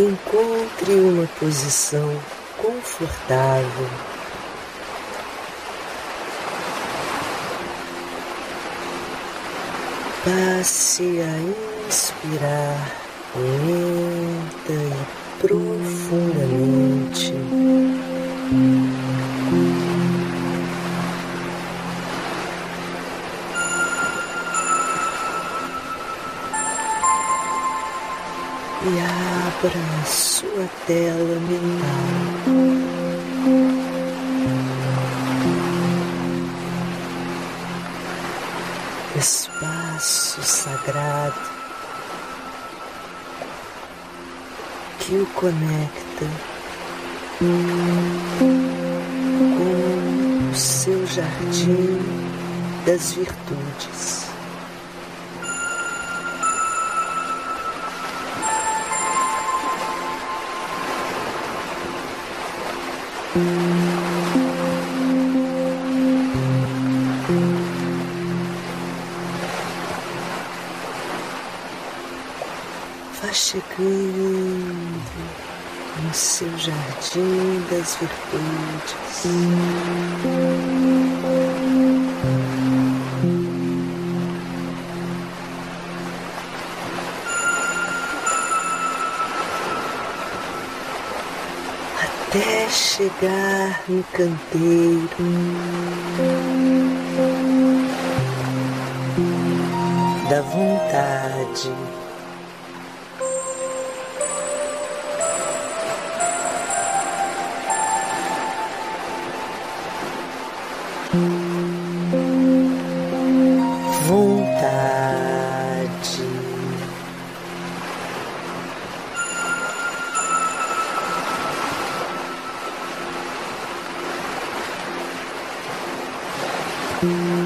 Encontre uma posição confortável. Passe a inspirar lenta e profundamente. E abra sua tela mental. Espaço sagrado que o conecta com o seu jardim das virtudes. Vá chegando no seu jardim das virtudes. Chegar no canteiro. Da vontade. Vontade.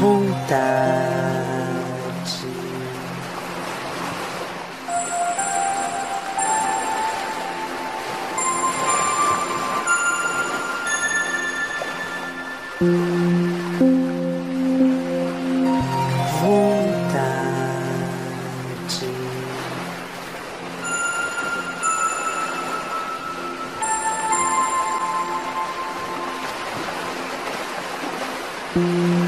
Vontade. Mm-hmm.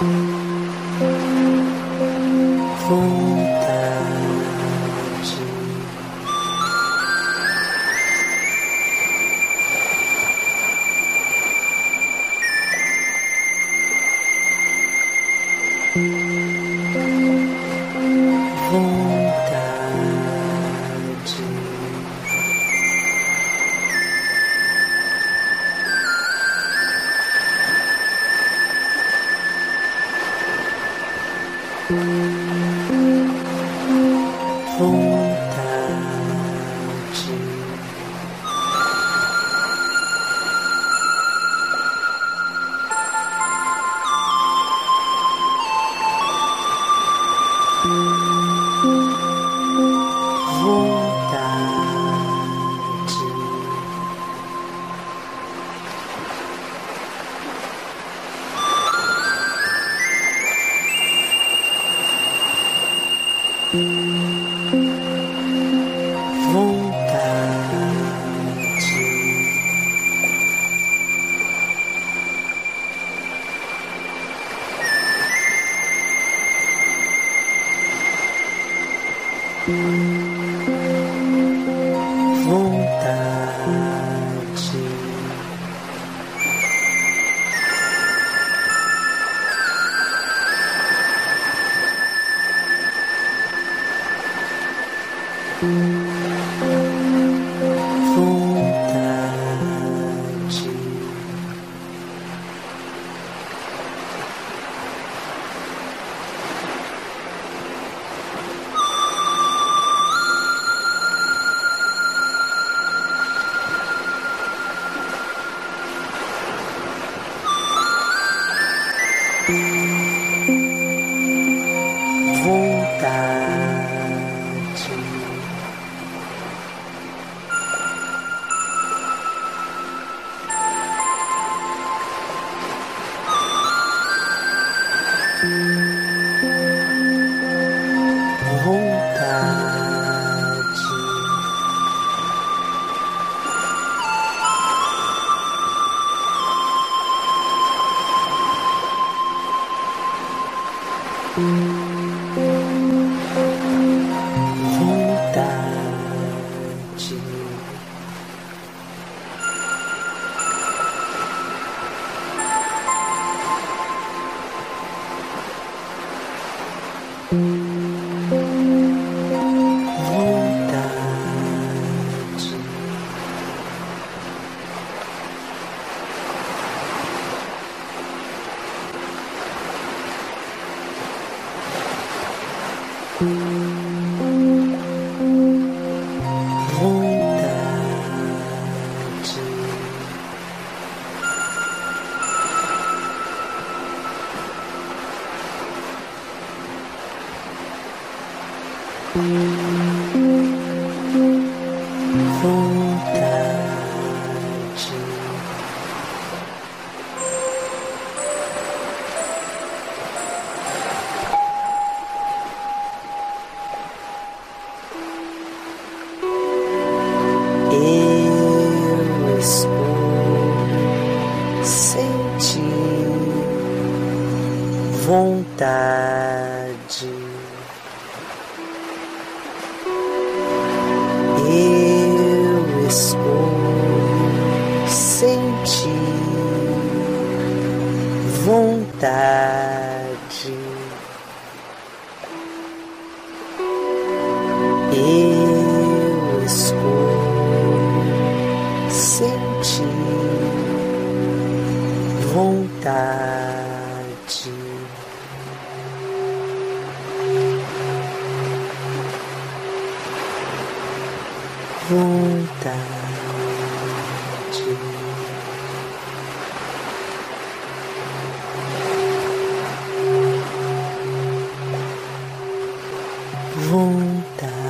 thank Música vontade. verdade. Eu escolho sentir vontade. Eu escolho sentir vontade. vontade.